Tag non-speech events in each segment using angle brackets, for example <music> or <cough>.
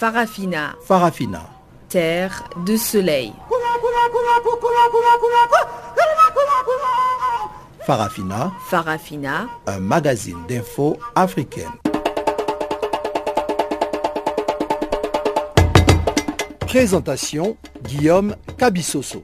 Farafina. Farafina. Terre de soleil. Farafina. Farafina. Un magazine d'infos africaine. Présentation Guillaume Cabissoso.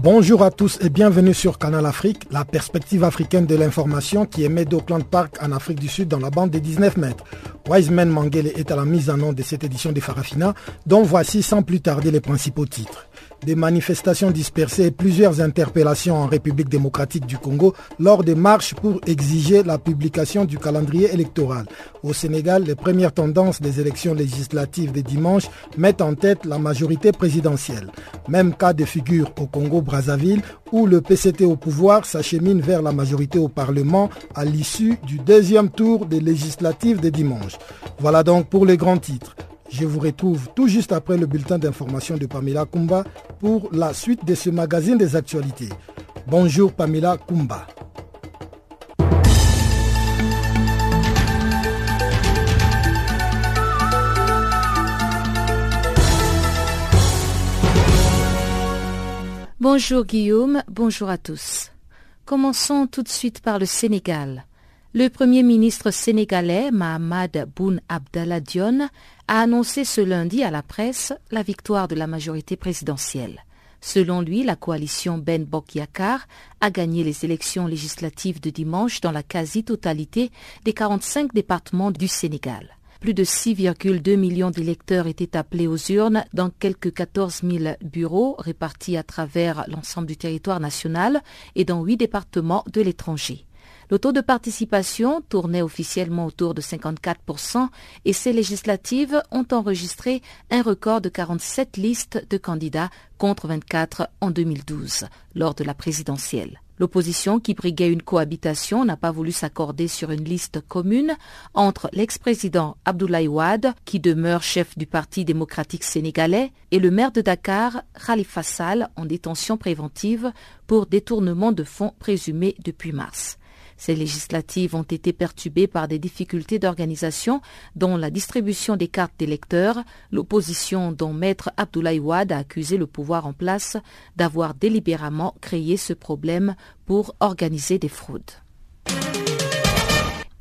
Bonjour à tous et bienvenue sur Canal Afrique, la perspective africaine de l'information qui émet d'Auckland Park en Afrique du Sud dans la bande des 19 mètres. Wiseman Mangele est à la mise en nom de cette édition de Farafina, dont voici sans plus tarder les principaux titres des manifestations dispersées et plusieurs interpellations en République démocratique du Congo lors des marches pour exiger la publication du calendrier électoral. Au Sénégal, les premières tendances des élections législatives de dimanche mettent en tête la majorité présidentielle. Même cas de figure au Congo-Brazzaville où le PCT au pouvoir s'achemine vers la majorité au Parlement à l'issue du deuxième tour des législatives de dimanche. Voilà donc pour les grands titres. Je vous retrouve tout juste après le bulletin d'information de Pamela Kumba pour la suite de ce magazine des actualités. Bonjour Pamela Kumba. Bonjour Guillaume, bonjour à tous. Commençons tout de suite par le Sénégal. Le Premier ministre sénégalais Mahamad Boun Abdallah Dion a annoncé ce lundi à la presse la victoire de la majorité présidentielle. Selon lui, la coalition Ben Bok Yakar a gagné les élections législatives de dimanche dans la quasi-totalité des 45 départements du Sénégal. Plus de 6,2 millions d'électeurs étaient appelés aux urnes dans quelques 14 000 bureaux répartis à travers l'ensemble du territoire national et dans huit départements de l'étranger. Le taux de participation tournait officiellement autour de 54% et ces législatives ont enregistré un record de 47 listes de candidats contre 24 en 2012 lors de la présidentielle. L'opposition qui briguait une cohabitation n'a pas voulu s'accorder sur une liste commune entre l'ex-président Abdoulaye Wade, qui demeure chef du Parti démocratique sénégalais, et le maire de Dakar, Khalifa Sall, en détention préventive pour détournement de fonds présumés depuis mars. Ces législatives ont été perturbées par des difficultés d'organisation, dont la distribution des cartes d'électeurs, l'opposition dont Maître Abdoulaye Wade a accusé le pouvoir en place d'avoir délibérément créé ce problème pour organiser des fraudes.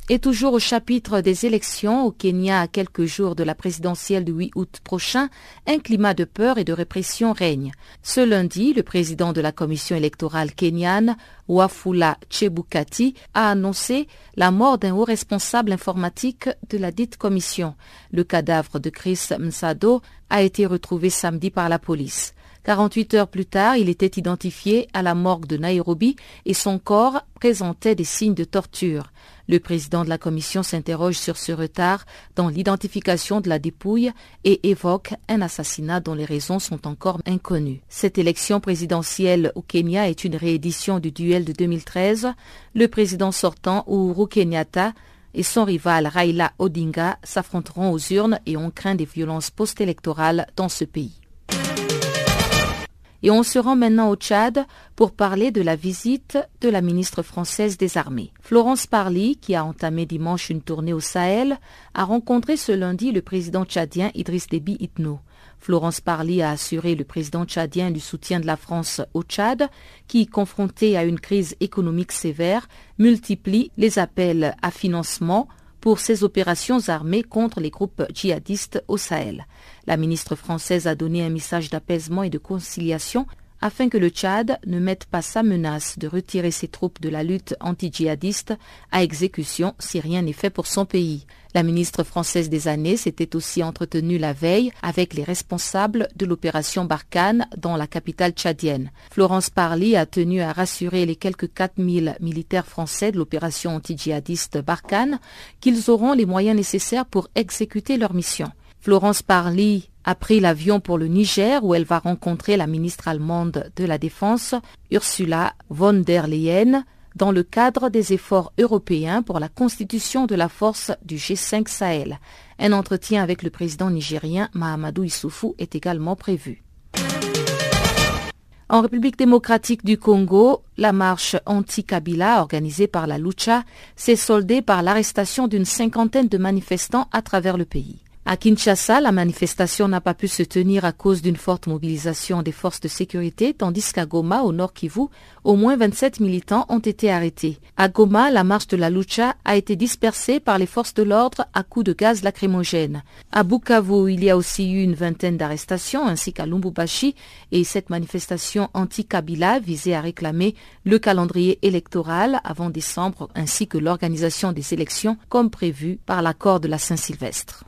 Et toujours au chapitre des élections au Kenya à quelques jours de la présidentielle du 8 août prochain, un climat de peur et de répression règne. Ce lundi, le président de la commission électorale kenyane, Wafula Chebukati, a annoncé la mort d'un haut responsable informatique de la dite commission. Le cadavre de Chris Msado a été retrouvé samedi par la police. 48 heures plus tard, il était identifié à la morgue de Nairobi et son corps présentait des signes de torture. Le président de la commission s'interroge sur ce retard dans l'identification de la dépouille et évoque un assassinat dont les raisons sont encore inconnues. Cette élection présidentielle au Kenya est une réédition du duel de 2013. Le président sortant, Uhuru Kenyatta, et son rival Raila Odinga s'affronteront aux urnes et on craint des violences post-électorales dans ce pays. Et on se rend maintenant au Tchad pour parler de la visite de la ministre française des Armées. Florence Parly, qui a entamé dimanche une tournée au Sahel, a rencontré ce lundi le président tchadien Idriss Déby Itno. Florence Parly a assuré le président tchadien du soutien de la France au Tchad, qui, confronté à une crise économique sévère, multiplie les appels à financement pour ses opérations armées contre les groupes djihadistes au Sahel. La ministre française a donné un message d'apaisement et de conciliation afin que le Tchad ne mette pas sa menace de retirer ses troupes de la lutte anti-djihadiste à exécution si rien n'est fait pour son pays. La ministre française des années s'était aussi entretenue la veille avec les responsables de l'opération Barkhane dans la capitale tchadienne. Florence Parly a tenu à rassurer les quelques 4000 militaires français de l'opération anti-djihadiste Barkhane qu'ils auront les moyens nécessaires pour exécuter leur mission. Florence Parly a pris l'avion pour le Niger où elle va rencontrer la ministre allemande de la Défense, Ursula von der Leyen, dans le cadre des efforts européens pour la constitution de la force du G5 Sahel. Un entretien avec le président nigérien Mahamadou Issoufou est également prévu. En République démocratique du Congo, la marche anti-Kabila organisée par la Lucha s'est soldée par l'arrestation d'une cinquantaine de manifestants à travers le pays. À Kinshasa, la manifestation n'a pas pu se tenir à cause d'une forte mobilisation des forces de sécurité, tandis qu'à Goma, au nord Kivu, au moins 27 militants ont été arrêtés. À Goma, la marche de la Lucha a été dispersée par les forces de l'ordre à coups de gaz lacrymogène. À Bukavu, il y a aussi eu une vingtaine d'arrestations, ainsi qu'à Lumbubashi, et cette manifestation anti-Kabila visait à réclamer le calendrier électoral avant décembre, ainsi que l'organisation des élections comme prévu par l'accord de la Saint-Sylvestre.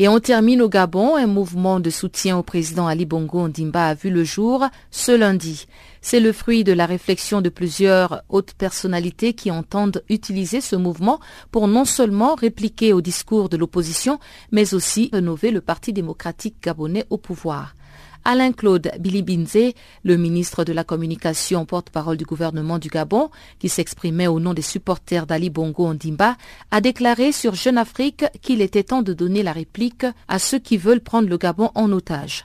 Et on termine au Gabon, un mouvement de soutien au président Ali Bongo Ondimba a vu le jour ce lundi. C'est le fruit de la réflexion de plusieurs hautes personnalités qui entendent utiliser ce mouvement pour non seulement répliquer au discours de l'opposition, mais aussi rénover le Parti démocratique gabonais au pouvoir. Alain-Claude Bilibinze, le ministre de la Communication, porte-parole du gouvernement du Gabon, qui s'exprimait au nom des supporters d'Ali Bongo Ondimba, a déclaré sur Jeune Afrique qu'il était temps de donner la réplique à ceux qui veulent prendre le Gabon en otage.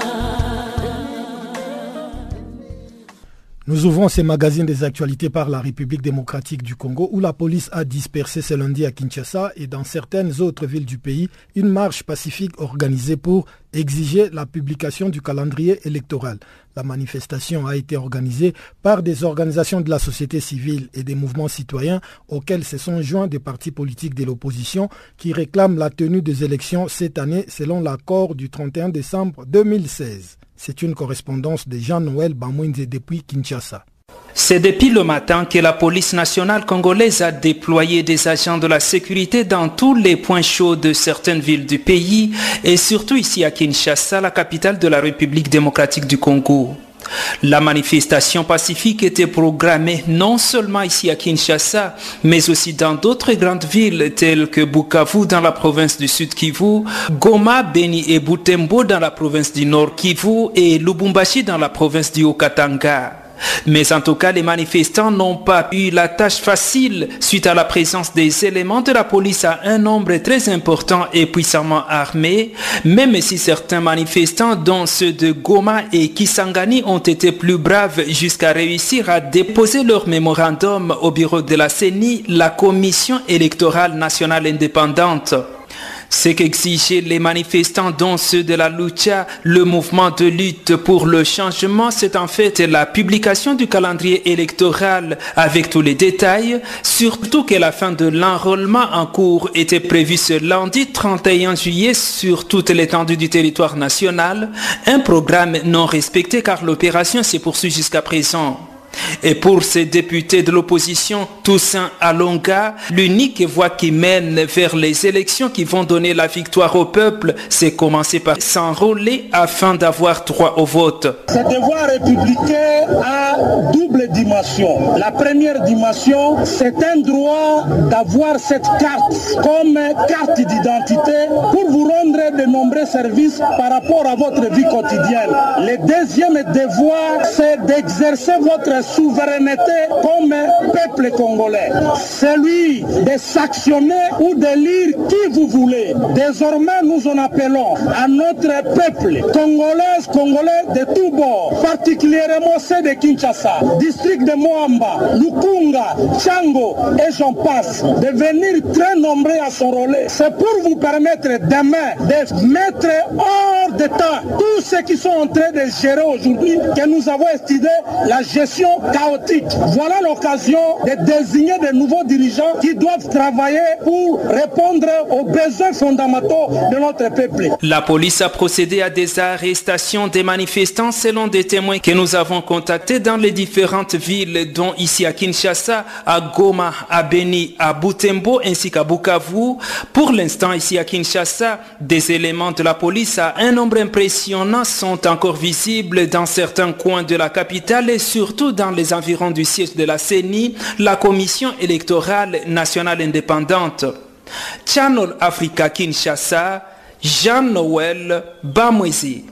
Nous ouvrons ces magazines des actualités par la République démocratique du Congo où la police a dispersé ce lundi à Kinshasa et dans certaines autres villes du pays une marche pacifique organisée pour exiger la publication du calendrier électoral. La manifestation a été organisée par des organisations de la société civile et des mouvements citoyens auxquels se sont joints des partis politiques de l'opposition qui réclament la tenue des élections cette année selon l'accord du 31 décembre 2016. C'est une correspondance de Jean-Noël Bamouinze depuis Kinshasa. C'est depuis le matin que la police nationale congolaise a déployé des agents de la sécurité dans tous les points chauds de certaines villes du pays et surtout ici à Kinshasa, la capitale de la République démocratique du Congo. La manifestation pacifique était programmée non seulement ici à Kinshasa, mais aussi dans d'autres grandes villes telles que Bukavu dans la province du Sud Kivu, Goma, Beni et Butembo dans la province du Nord Kivu et Lubumbashi dans la province du Okatanga. Mais en tout cas, les manifestants n'ont pas eu la tâche facile suite à la présence des éléments de la police à un nombre très important et puissamment armé, même si certains manifestants, dont ceux de Goma et Kisangani, ont été plus braves jusqu'à réussir à déposer leur mémorandum au bureau de la CENI, la Commission électorale nationale indépendante. Ce qu'exigeaient les manifestants, dont ceux de la Lucha, le mouvement de lutte pour le changement, c'est en fait la publication du calendrier électoral avec tous les détails, surtout que la fin de l'enrôlement en cours était prévue ce lundi 31 juillet sur toute l'étendue du territoire national, un programme non respecté car l'opération s'est poursuivie jusqu'à présent. Et pour ces députés de l'opposition, Toussaint Alonga, l'unique voie qui mène vers les élections qui vont donner la victoire au peuple, c'est commencer par s'enrôler afin d'avoir droit au vote. Ce devoir républicain a double dimension. La première dimension, c'est un droit d'avoir cette carte comme carte d'identité pour vous rendre de nombreux services par rapport à votre vie quotidienne. Le deuxième devoir, c'est d'exercer votre souveraineté comme peuple congolais. Celui de s'actionner ou de lire qui vous voulez. Désormais, nous en appelons à notre peuple congolais, congolais de tous bords, particulièrement ceux de Kinshasa, district de Moamba, Lukunga, Chango et j'en passe, de venir très nombreux à s'enrôler. C'est pour vous permettre demain de mettre hors de temps tous ceux qui sont en train de gérer aujourd'hui, que nous avons estimé la gestion chaotique. Voilà l'occasion de désigner de nouveaux dirigeants qui doivent travailler pour répondre aux besoins fondamentaux de notre peuple. La police a procédé à des arrestations des manifestants selon des témoins que nous avons contactés dans les différentes villes, dont ici à Kinshasa, à Goma, à Beni, à Butembo ainsi qu'à Bukavu. Pour l'instant, ici à Kinshasa, des éléments de la police à un nombre impressionnant sont encore visibles dans certains coins de la capitale et surtout dans les environs du siège de la CENI, la Commission électorale nationale indépendante. Channel Africa Kinshasa, Jean-Noël Bamwezi.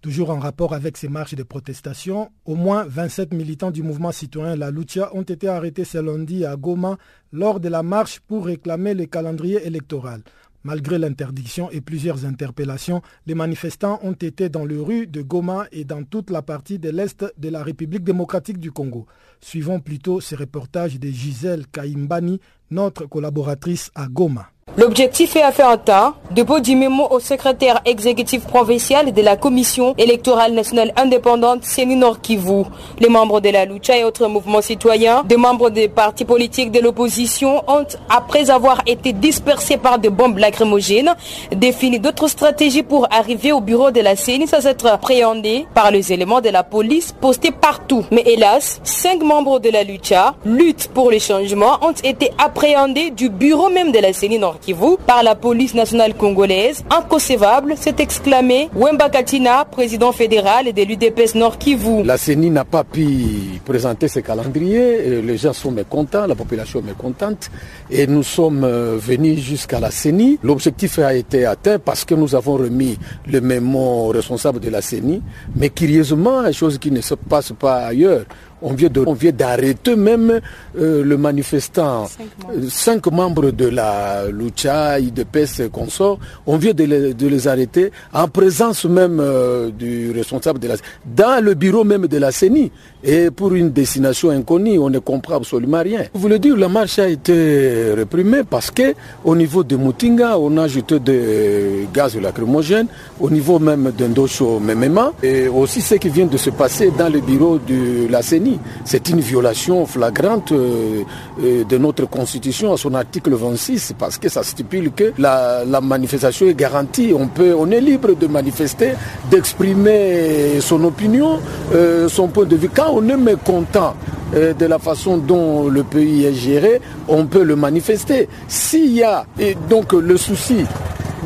Toujours en rapport avec ces marches de protestation, au moins 27 militants du mouvement citoyen La Lucha ont été arrêtés ce lundi à Goma lors de la marche pour réclamer le calendrier électoral. Malgré l'interdiction et plusieurs interpellations, les manifestants ont été dans les rues de Goma et dans toute la partie de l'Est de la République démocratique du Congo. Suivons plutôt ce reportage de Gisèle Kaimbani, notre collaboratrice à Goma. L'objectif est à faire un temps, dépôt du mémo au secrétaire exécutif provincial de la Commission électorale nationale indépendante Séni Nord Kivu. Les membres de la Lucha et autres mouvements citoyens, des membres des partis politiques de l'opposition ont, après avoir été dispersés par des bombes lacrymogènes, défini d'autres stratégies pour arriver au bureau de la CENI sans être appréhendés par les éléments de la police postés partout. Mais hélas, cinq membres de la Lucha, lutte pour les changements, ont été appréhendés du bureau même de la CENI Nord Kivu par la police nationale congolaise. Inconcevable, s'est exclamé Wemba Katina, président fédéral de l'UDPS Nord Kivu. La CENI n'a pas pu présenter ce calendrier. Les gens sont mécontents, la population est mécontente. Et nous sommes venus jusqu'à la CENI. L'objectif a été atteint parce que nous avons remis le mémo responsable de la CENI. Mais curieusement, chose qui ne se passe pas ailleurs, on vient d'arrêter même euh, le manifestant, cinq membres. Euh, cinq membres, de la Lucha, IDPS consort, on vient de les, de les, arrêter en présence même euh, du responsable de la dans le bureau même de la CENI et pour une destination inconnue, on ne comprend absolument rien. Vous voulez dire, la marche a été réprimée parce que au niveau de Mutinga, on a ajouté des gaz lacrymogènes, au niveau même d'Indosho Memema, et aussi ce qui vient de se passer dans le bureau de la CENI. C'est une violation flagrante de notre constitution à son article 26 parce que ça stipule que la, la manifestation est garantie. On, peut, on est libre de manifester, d'exprimer son opinion, euh, son point de vue. Quand on est mécontent euh, de la façon dont le pays est géré, on peut le manifester. S'il y a et donc le souci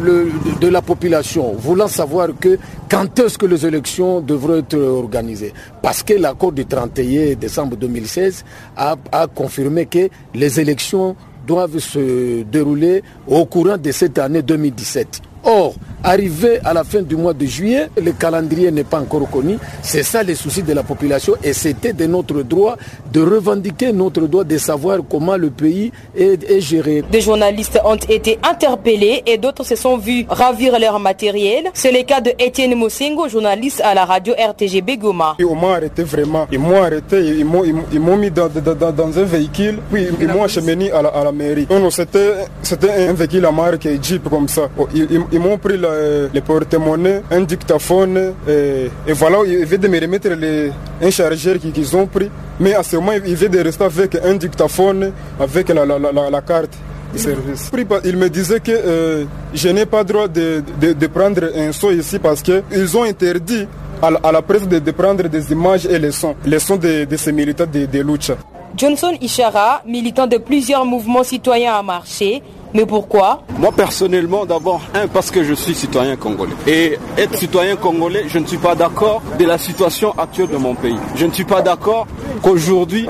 de la population voulant savoir que quand est-ce que les élections devront être organisées Parce que l'accord du 31 décembre 2016 a, a confirmé que les élections doivent se dérouler au courant de cette année 2017. Or, arrivé à la fin du mois de juillet, le calendrier n'est pas encore connu. C'est ça les soucis de la population et c'était de notre droit de revendiquer notre droit de savoir comment le pays est, est géré. Des journalistes ont été interpellés et d'autres se sont vus ravir leur matériel. C'est le cas de Étienne Mosengo, journaliste à la radio RTGB Goma. Ils m'ont arrêté vraiment. Ils m'ont arrêté, ils m'ont, ils m'ont mis dans, dans, dans, un véhicule, puis ils m'ont acheminé à la, à la mairie. Non, non, c'était, c'était un véhicule à marque Jeep comme ça. Ils, ils, m'ont pris le, le porte-monnaie, un dictaphone, et, voilà, ils viennent de me remettre les, un chargeur qu'ils qu ont pris. Mais à ce moment, ils viennent de rester avec un dictaphone, avec la, la, la, la carte. Service. Il me disait que euh, je n'ai pas droit de, de, prendre un son ici parce qu'ils ont interdit à la, presse de, prendre des images et les sons, les sons de, ces militants de Lucha. Johnson Ishara, militant de plusieurs mouvements citoyens à marché, mais pourquoi Moi personnellement, d'abord, un, parce que je suis citoyen congolais. Et être citoyen congolais, je ne suis pas d'accord de la situation actuelle de mon pays. Je ne suis pas d'accord qu'aujourd'hui,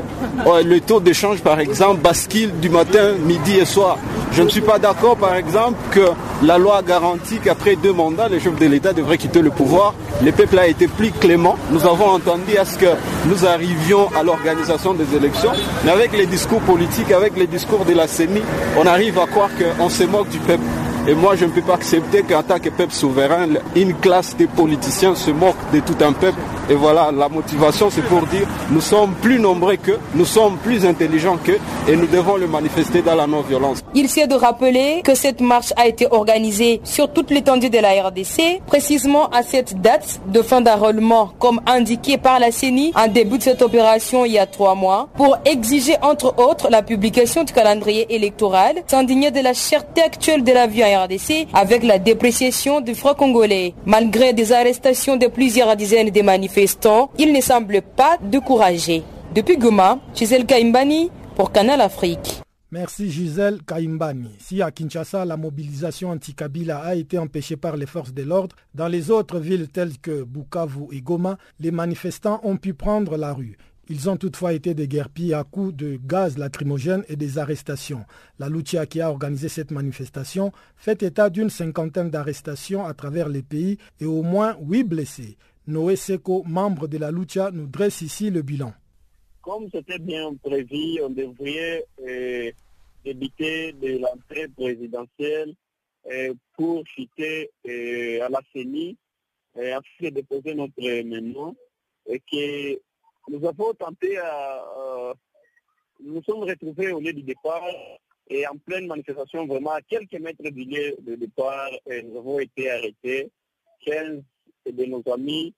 le taux d'échange, par exemple, bascule du matin, midi et soir. Je ne suis pas d'accord, par exemple, que la loi garantit qu'après deux mandats, le chef de l'État devrait quitter le pouvoir. Le peuple a été plus clément. Nous avons entendu à ce que nous arrivions à l'organisation des élections. Mais avec les discours politiques, avec les discours de la CENI, on arrive à qu'on se moque du peuple. Et moi, je ne peux pas accepter qu'en tant que peuple souverain, une classe de politiciens se moque de tout un peuple. Et voilà, la motivation, c'est pour dire, nous sommes plus nombreux qu'eux, nous sommes plus intelligents qu'eux, et nous devons le manifester dans la non-violence. Il s'est de rappeler que cette marche a été organisée sur toute l'étendue de la RDC, précisément à cette date de fin d'enrôlement, comme indiqué par la CENI en début de cette opération il y a trois mois, pour exiger entre autres la publication du calendrier électoral, s'indigner de la cherté actuelle de la vie avec la dépréciation du franc congolais. Malgré des arrestations de plusieurs dizaines de manifestants, il ne semble pas découragé. Depuis Goma, Gisèle Kaimbani pour Canal Afrique. Merci Gisèle Kaimbani. Si à Kinshasa, la mobilisation anti-Kabila a été empêchée par les forces de l'ordre, dans les autres villes telles que Bukavu et Goma, les manifestants ont pu prendre la rue. Ils ont toutefois été déguerpis à coups de gaz lacrymogène et des arrestations. La Lucia qui a organisé cette manifestation fait état d'une cinquantaine d'arrestations à travers les pays et au moins huit blessés. Noé Seko, membre de la Lucia, nous dresse ici le bilan. Comme c'était bien prévu, on devrait euh, débiter de l'entrée présidentielle euh, pour chuter euh, à la CENI afin de déposer notre mémoire et que nous avons tenté à... nous nous sommes retrouvés au lieu du départ et en pleine manifestation, vraiment à quelques mètres du lieu de départ, nous avons été arrêtés. 15 de nos amis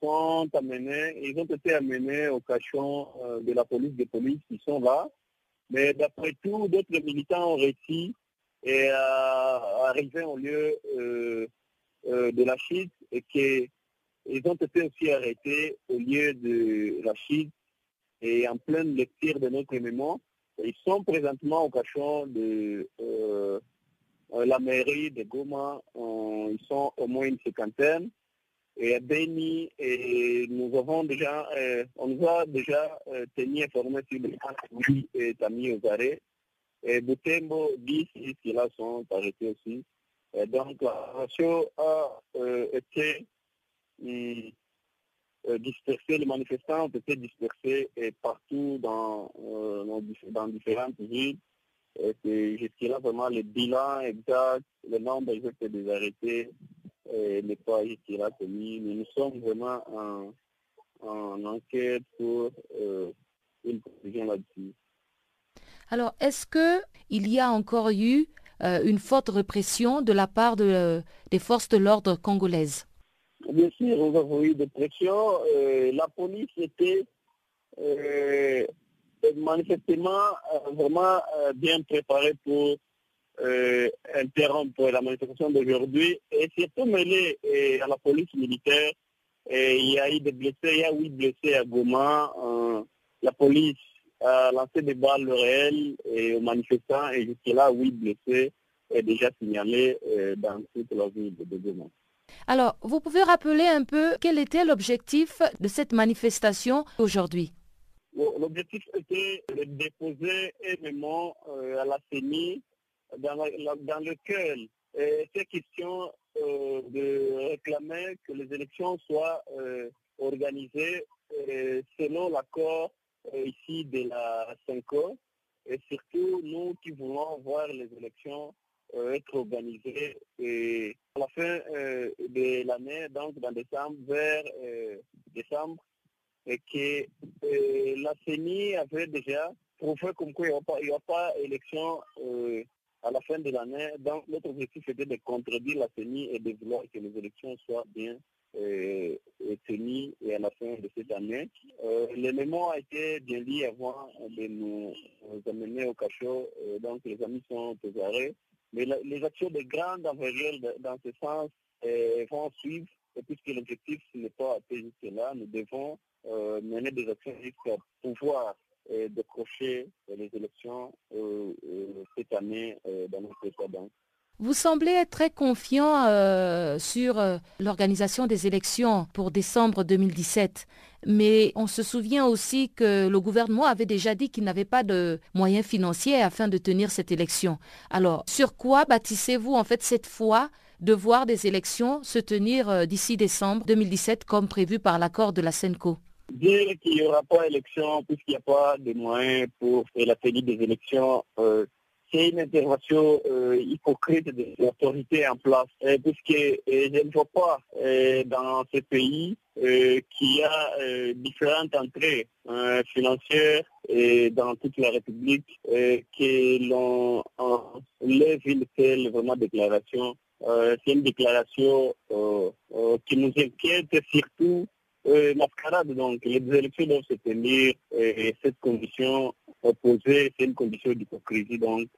sont amenés, ils ont été amenés au cachon de la police des polices qui sont là. Mais d'après tout, d'autres militants ont réussi et à arriver au lieu de la chute et que ils ont été aussi arrêtés au lieu de chute et en pleine lecture de notre mémoire. Ils sont présentement au cachon de euh, la mairie de Goma. ils sont au moins une cinquantaine. Et à Beni, et nous avons déjà, euh, on nous a déjà euh, tenu informés sur les qui est mis aux arrêts. Et Butembo, 10 ici là sont arrêtés aussi. Donc la ratio a été dispersés, les manifestants ont été dispersés partout dans, dans différentes villes. Jusqu'à là, vraiment, le bilan exact, le nombre exact des arrêtés n'est pas jusqu'à là connu. Mais nous sommes vraiment en, en enquête pour une conclusion là-dessus. Alors, est-ce qu'il y a encore eu une forte répression de la part de, des forces de l'ordre congolaises? Bien sûr, nous avons eu des pressions. la police était euh, manifestement vraiment bien préparée pour interrompre la manifestation d'aujourd'hui et surtout mêlée à la police militaire. il y a eu des blessés, il y a huit blessés à Goma. la police a lancé des balles réelles aux manifestants et jusque-là, huit blessés est déjà signalé dans toute la ville de Goma. Alors, vous pouvez rappeler un peu quel était l'objectif de cette manifestation aujourd'hui? L'objectif était de déposer énormément à la CENI dans, lequel était question de réclamer que les élections soient organisées selon l'accord ici de la CENCO et surtout nous qui voulons voir les élections être organisées et à la fin de l'année, donc dans décembre, vers décembre, et que la CENI avait déjà prouvé comme quoi il n'y aura pas d'élection à la fin de l'année. Donc notre objectif était de contredire la CENI et de vouloir que les élections soient bien tenues et à la fin de cette année. mémoire a été bien dit avant de nous, amener au cachot, donc les amis sont aux. Mais les actions de grande envergure dans ce sens vont suivre. Et puisque l'objectif n'est pas atteint jusque-là, nous devons mener des actions jusqu'à pouvoir décrocher les élections cette année dans notre État. Vous semblez être très confiant euh, sur euh, l'organisation des élections pour décembre 2017, mais on se souvient aussi que le gouvernement avait déjà dit qu'il n'avait pas de moyens financiers afin de tenir cette élection. Alors, sur quoi bâtissez-vous en fait cette fois de voir des élections se tenir euh, d'ici décembre 2017 comme prévu par l'accord de la SENCO? Dire qu'il n'y aura pas d'élection puisqu'il n'y a pas de moyens pour la tenue des élections c'est une intervention hypocrite des autorités en place, puisque je ne vois pas dans ce pays qu'il y a différentes entrées financières dans toute la République que l'on lève une telle vraiment déclaration euh, c'est une déclaration euh, euh, qui nous inquiète surtout mascarade. Donc les élections doivent se tenir et cette condition opposée, c'est une condition d'hypocrisie. Donc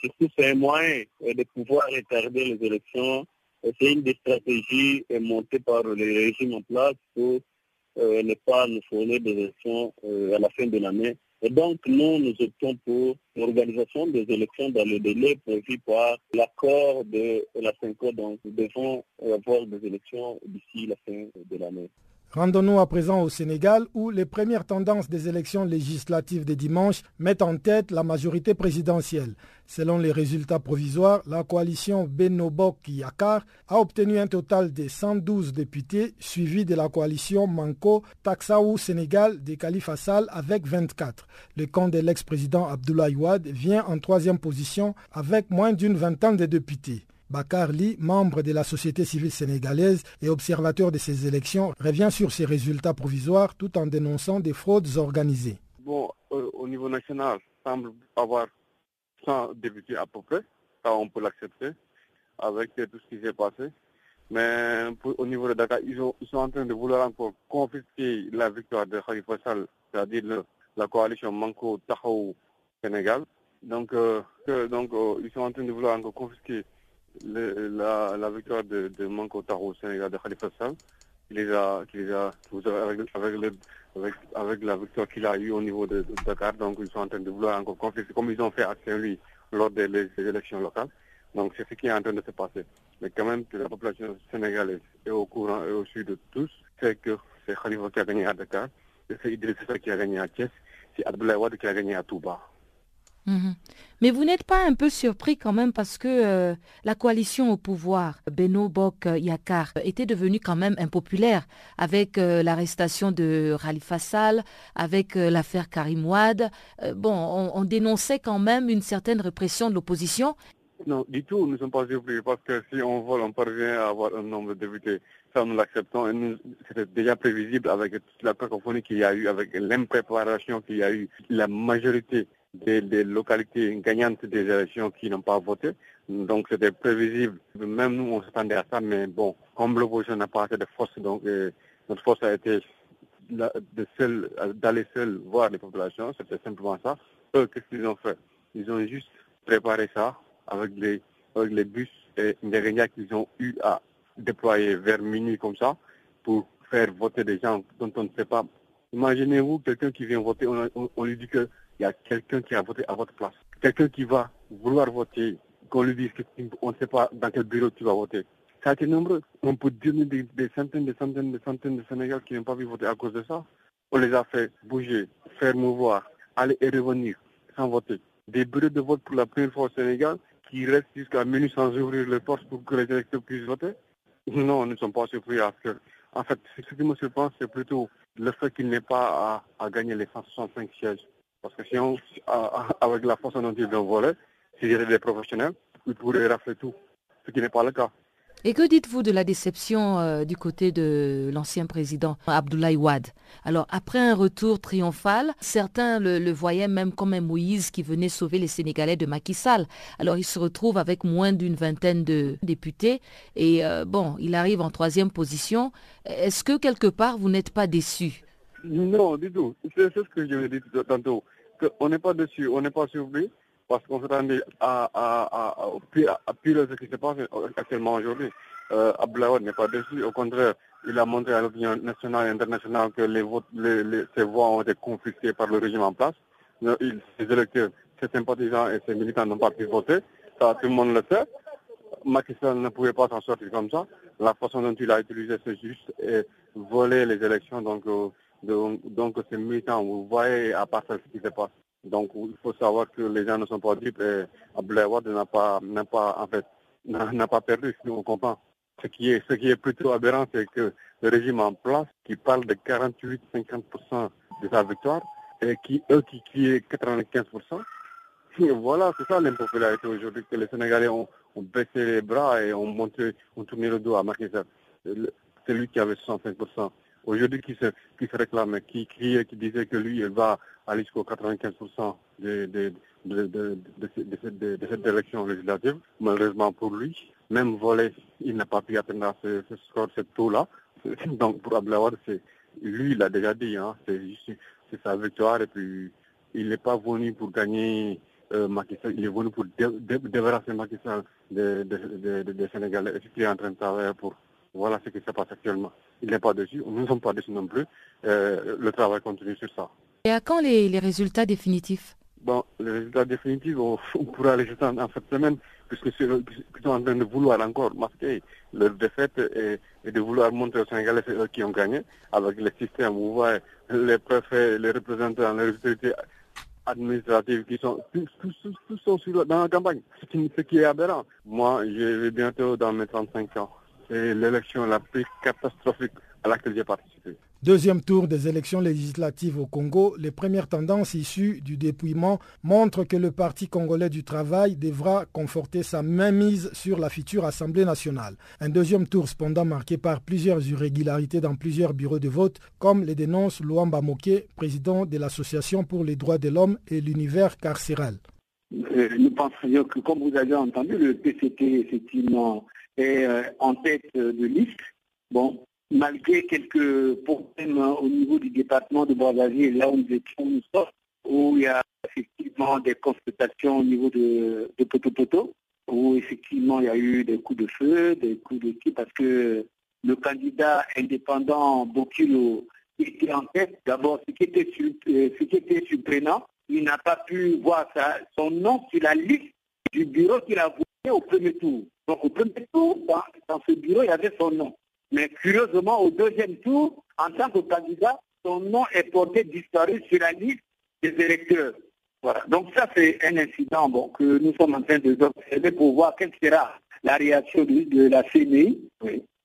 surtout c'est un moyen de pouvoir retarder les élections. C'est une des stratégies montées par le régime en place pour ne pas nous fournir des élections à la fin de l'année. Et donc, nous, nous optons pour l'organisation des élections dans le délai prévu par l'accord de la 5 Donc, nous devons avoir des élections d'ici la fin de l'année. Rendons-nous à présent au Sénégal où les premières tendances des élections législatives de dimanche mettent en tête la majorité présidentielle. Selon les résultats provisoires, la coalition Benobok Yakar a obtenu un total de 112 députés, suivi de la coalition Manko Taksaou Sénégal de Khalifa Sall avec 24. Le camp de l'ex-président Abdoulaye Wade vient en troisième position avec moins d'une vingtaine de députés. Bakar membre de la société civile sénégalaise et observateur de ces élections, revient sur ces résultats provisoires tout en dénonçant des fraudes organisées. Bon, euh, au niveau national, semble avoir 100 députés à peu près, ça on peut l'accepter avec tout ce qui s'est passé. Mais au niveau de Dakar, ils, sont en train de vouloir encore confisquer la victoire de Khalifa Sall, c'est-à-dire la coalition Manko Tahaou Sénégal. Donc, euh, donc euh, ils sont en train de vouloir encore confisquer la, la, victoire de, de Taro Sénégal de Khalifa Sall, qui les a, a avec, avec, avec, la victoire qu'il a eue au niveau de, Dakar, donc ils sont en train de vouloir encore confisquer, comme ils ont fait à Saint-Louis lors des, élections locales. Donc c'est ce qui est en train de se passer. Mais quand même la population sénégalaise est au courant et au sud de tous, c'est que c'est Khalifa qui a gagné à Dakar, c'est Idrissa qui a gagné à Thiès, c'est Abdoulaye Wade qui a gagné à Touba. Mhm. Mais vous n'êtes pas un peu surpris quand même parce que euh, la coalition au pouvoir, Beno Bok Yakar, était devenue quand même impopulaire avec euh, l'arrestation de Khalifa Sall, avec euh, l'affaire Karim Ouad. bon, on, dénonçait quand même une certaine répression de l'opposition. Non, du tout, nous ne sommes pas surpris parce que si on vole, on parvient à avoir un nombre de députés. Ça, nous l'acceptons et c'était déjà prévisible avec toute la cacophonie qu'il y a eu, avec l'impréparation qu'il y a eu, la majorité des, localités gagnantes des élections qui n'ont pas voté. Donc c'était prévisible. Même nous, on s'attendait à ça, mais bon, comme l'opposition n'a pas assez de force, donc euh, notre force a été d'aller seul voir les populations, c'était simplement ça. Eux, qu'est-ce qu'ils ont fait? Ils ont juste préparé ça avec les, avec les bus et les qu'ils ont eu à déployer vers minuit comme ça pour faire voter des gens dont on ne sait pas. Imaginez-vous quelqu'un qui vient voter, on lui dit que il y a quelqu'un qui a voté à votre place. Quelqu'un qui va vouloir voter, qu'on lui dise qu'on ne sait pas dans quel bureau tu vas voter. Ça a été nombreux. On peut dire des, centaines, des centaines, des centaines de Sénégal qui n'ont pas pu voter à cause de ça. On les a fait bouger, faire mouvoir, aller et revenir sans voter. Des bureaux de vote pour la première fois au Sénégal qui restent jusqu'à minuit sans ouvrir les portes pour que les électeurs puissent voter. Non, nous ne sommes pas surpris à ce. En fait, ce qui me surprend, c'est plutôt le fait qu'il n'ait pas à gagner les 165 sièges. Parce que si on, avec la force dont ils ont volé, si j'étais des professionnels, ils pourraient rafler tout, ce qui n'est pas le cas. Et que dites-vous de la déception euh, du côté de l'ancien président Abdoulaye Wade? Alors, après un retour triomphal, certains le, voyaient même comme un Moïse qui venait sauver les Sénégalais de Macky Sall. Alors, il se retrouve avec moins d'une vingtaine de députés et euh, bon, il arrive en troisième position. Est-ce que quelque part, vous n'êtes pas déçu? Non, du tout. C'est ce que je vous ai dit tantôt. On n'est pas dessus, on n'est pas surpris, parce qu'on s'attendait à, à, à, à pire ce qui se passe actuellement aujourd'hui. Euh, n'est pas dessus, au contraire, il a montré à l'opinion nationale et internationale que les votes, les, ses voix ont été confisquées par le régime en place. Ses électeurs, ses sympathisants et ses militants n'ont pas pu voter. Ça, tout le monde le sait. Macky Sall ne pouvait pas s'en sortir comme ça. La façon dont il a utilisé ce juste et voler les élections. Donc, euh, donc, c'est militant, vous voyez à part ce qui se passe. Donc il faut savoir que les gens ne sont pas dupes et Abdoulaye n'a pas, n'a pas, en fait, n'a pas perdu, si on comprend. Ce qui est, ce qui est plutôt aberrant, c'est que le régime en place, qui parle de 48-50% de sa victoire, et qui, eux, qui, est 95%, Voilà, c'est ça l'impopularité aujourd'hui, que les Sénégalais ont, baissé les bras et ont ont tourné le dos à Macky Sall. C'est lui qui avait 65%. Aujourd'hui, qui se, qui se qui criait, qui disait que lui, il va aller jusqu'au 95% de, de, de, de, cette élection législative. Malheureusement pour lui, même volé, il n'a pas pu atteindre ce, score, ce taux-là. Donc pour Abdelawad, lui, il a déjà dit, hein, c'est sa victoire et puis il n'est pas venu pour gagner euh, Macky Sall, il est venu pour débarrasser Macky Sall des de, Sénégalais. Et ce qu'il est en train de travailler pour voilà ce qui se passe actuellement. Il n'est pas dessus, nous ne sommes pas dessus non plus. Euh, le travail continue sur ça. Et à quand les, les résultats définitifs? Bon, les résultats définitifs, on, pourra les jeter en, cette semaine, puisque c'est sont en train de vouloir encore masquer leur défaite et, de vouloir montrer aux Sénégalais eux qui ont gagné, avec les systèmes où voyez les préfets, les représentants, les autorités administratives qui sont tous, tous, tous, sont dans la campagne, ce qui, ce qui est aberrant. Moi, je vais bientôt dans mes 35 ans. C'est l'élection la plus catastrophique à laquelle j'ai participé. Deuxième tour des élections législatives au Congo, les premières tendances issues du dépouillement montrent que le Parti congolais du travail devra conforter sa mainmise sur la future Assemblée nationale. Un deuxième tour cependant marqué par plusieurs irrégularités dans plusieurs bureaux de vote, comme les dénonce Luamba Moké, président de l'Association pour les droits de l'homme et l'univers carcéral. Euh, nous pensons que, comme vous avez entendu, le PCT effectivement est euh, en tête de liste. Bon, malgré quelques problèmes hein, au niveau du département de Brazzaville, là où nous étions, où il y a effectivement des constatations au niveau de, de Poto où effectivement il y a eu des coups de feu, des coups de qui, parce que le candidat indépendant Bokilo était en tête. D'abord, ce qui était, euh, ce qui était surprenant, il n'a pas pu voir son nom sur la liste du bureau qu'il a voté au premier tour. Donc au premier tour, dans ce bureau, il y avait son nom. Mais curieusement, au deuxième tour, en tant que candidat, son nom est porté disparu sur la liste des électeurs. Voilà. Donc ça, c'est un incident que nous sommes en train de observer pour voir quelle sera la réaction de, la CNI.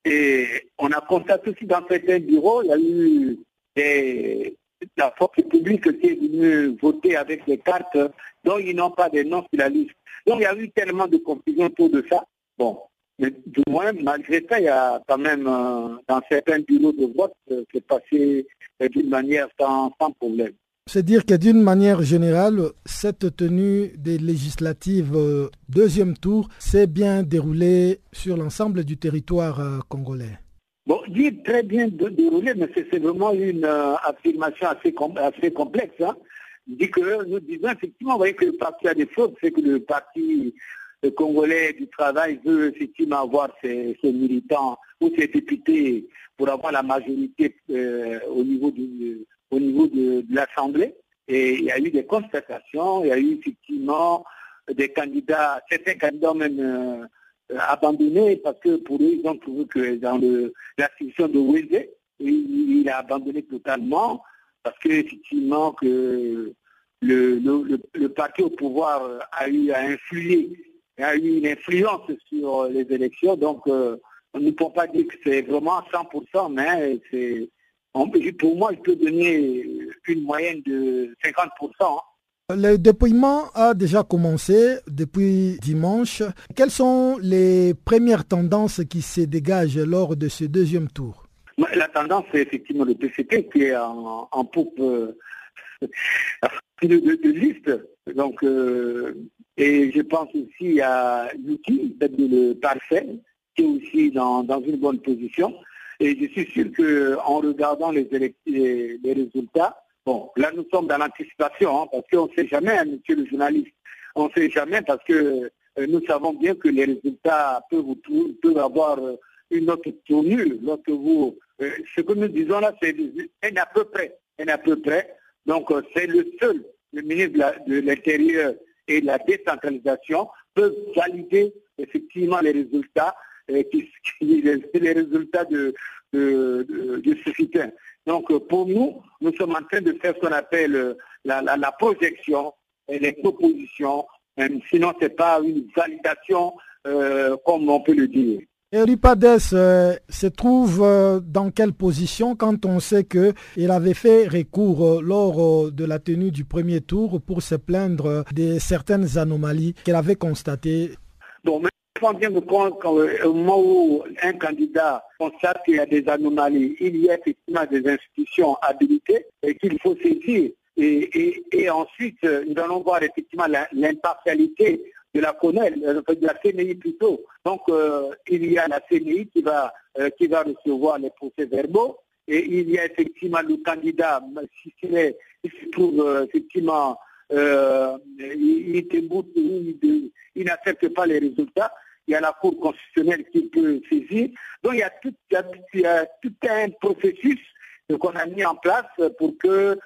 Et on a constaté aussi dans certains bureaux, il y a eu des, la force publique qui est venue voter avec des cartes dont ils n'ont pas de noms sur la liste. Donc il y a eu tellement de confusion autour de ça. Bon, mais du moins, malgré ça, il y a quand même, euh, dans certains bureaux de vote, euh, c'est passé euh, d'une manière sans, problème. C'est dire que d'une manière générale, cette tenue des législatives deuxième tour s'est bien déroulée sur l'ensemble du territoire congolais. Bon, dit très bien déroulé, mais c'est vraiment une affirmation assez, assez complexe. Hein. Dit que nous disons effectivement, vous voyez que le parti a des fautes, c'est que le parti le Congolais du travail veut effectivement avoir ses, militants ou ses députés pour avoir la majorité euh, au niveau, de, l'Assemblée. Et il y a eu des constatations, il y a eu effectivement des candidats, certains candidats même euh, abandonnés parce que pour eux, ils ont trouvé que dans la de Weze, il, a abandonné totalement parce que effectivement que le, le, le, parti au pouvoir a eu à influer a eu une influence sur les élections. Donc, euh, on ne peut pas dire que c'est vraiment 100%, mais c'est, pour moi, il peut donner une moyenne de 50%. Le dépouillement a déjà commencé depuis dimanche. Quelles sont les premières tendances qui se dégagent lors de ce deuxième tour? La tendance, c'est effectivement le PCP qui est en, en poupe euh, <laughs> de, liste. Donc, euh, et je pense aussi à Yuki, le parfait, qui est aussi dans, une bonne position. Et je suis sûr qu'en regardant les, les, résultats, bon, là nous sommes dans l'anticipation, hein, parce qu'on ne sait jamais, hein, monsieur le journaliste, on ne sait jamais parce que euh, nous savons bien que les résultats peuvent, avoir euh, une autre tournure vous... ce que nous disons là, c'est un à peu près, un à peu près. Donc c'est le seul le ministre de l'Intérieur et la décentralisation peuvent valider effectivement les résultats, euh, <laughs> les résultats de, ce Donc pour nous, nous sommes en train de faire ce qu'on appelle euh, la, projection et les propositions, sinon ce n'est pas une validation euh, comme on peut le dire. Et Ripades euh, se trouve euh, dans quelle position quand on sait qu'il avait fait recours euh, lors de la tenue du premier tour pour se plaindre de certaines anomalies qu'il avait constatées? Bon, mais je pense bien que au moment où un candidat constate qu'il y a des anomalies, il y a effectivement des institutions habilitées et qu'il faut saisir. Et ensuite, nous allons voir effectivement l'impartialité de la CONEL, euh, de la CNI plutôt. Donc, euh, il y a la CNI qui va, euh, qui va recevoir les procès-verbaux et il y a effectivement le candidat, si il se trouve effectivement, il, il, n'accepte pas les résultats, il y a la Cour constitutionnelle qui peut saisir. Donc, il y a tout un processus qu'on a mis en place pour que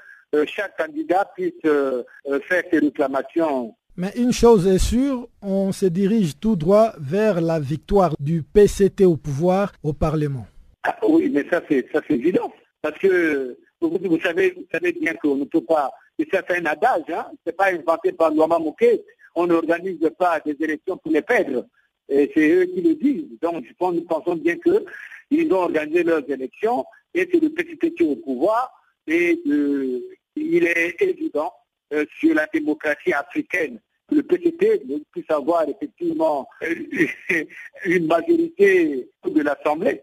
chaque candidat puisse faire ses réclamations mais une chose est sûre, on se dirige tout droit vers la victoire du PCT au pouvoir au Parlement. Ah, oui, mais ça c'est ça c'est évident. Parce que vous, savez, vous savez bien qu'on ne peut pas. C'est un adage, hein, c'est pas inventé par Louama Mouquet. On n'organise pas des élections pour les perdre. Et c'est eux qui le disent. Donc nous pensons bien qu'ils ont organisé leurs élections et c'est le PCT au pouvoir. Et euh, il est évident euh, sur la démocratie africaine. Le PCT puisse avoir effectivement <laughs> une majorité de l'Assemblée.